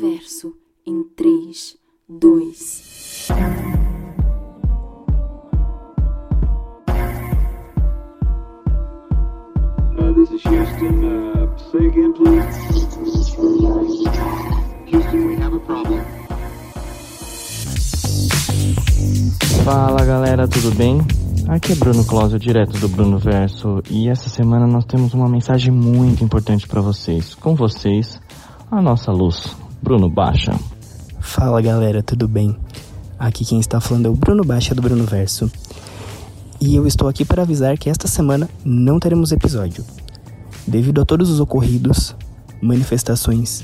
Verso em 3, 2. Uh, this is Houston. Uh, say again, please. Houston, we have a problem. Fala galera, tudo bem? Aqui é Bruno Closio, direto do Bruno Verso, e essa semana nós temos uma mensagem muito importante para vocês. Com vocês, a nossa luz, Bruno Baixa. Fala galera, tudo bem? Aqui quem está falando é o Bruno Baixa do Bruno Verso. E eu estou aqui para avisar que esta semana não teremos episódio. Devido a todos os ocorridos, manifestações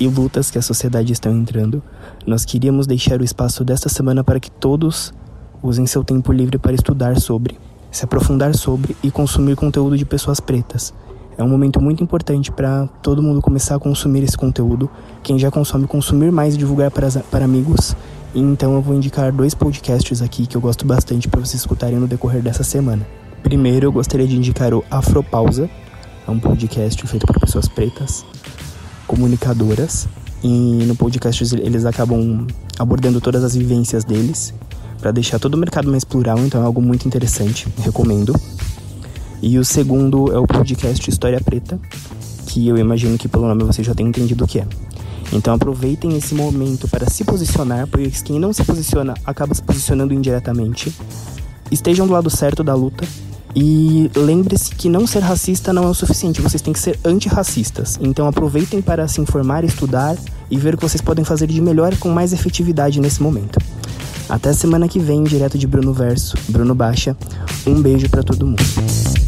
e lutas que a sociedade está entrando, nós queríamos deixar o espaço desta semana para que todos usem seu tempo livre para estudar sobre, se aprofundar sobre e consumir conteúdo de pessoas pretas. É um momento muito importante para todo mundo começar a consumir esse conteúdo. Quem já consome, consumir mais e divulgar para, para amigos. Então eu vou indicar dois podcasts aqui que eu gosto bastante para vocês escutarem no decorrer dessa semana. Primeiro, eu gostaria de indicar o Afropausa, é um podcast feito por pessoas pretas, comunicadoras, e no podcast eles acabam abordando todas as vivências deles para deixar todo o mercado mais plural, então é algo muito interessante, recomendo. E o segundo é o podcast História Preta, que eu imagino que pelo nome você já tem entendido o que é. Então aproveitem esse momento para se posicionar, porque quem não se posiciona acaba se posicionando indiretamente. Estejam do lado certo da luta e lembre-se que não ser racista não é o suficiente, vocês têm que ser antirracistas. Então aproveitem para se informar, estudar e ver o que vocês podem fazer de melhor com mais efetividade nesse momento. Até semana que vem, direto de Bruno Verso, Bruno Baixa. Um beijo para todo mundo.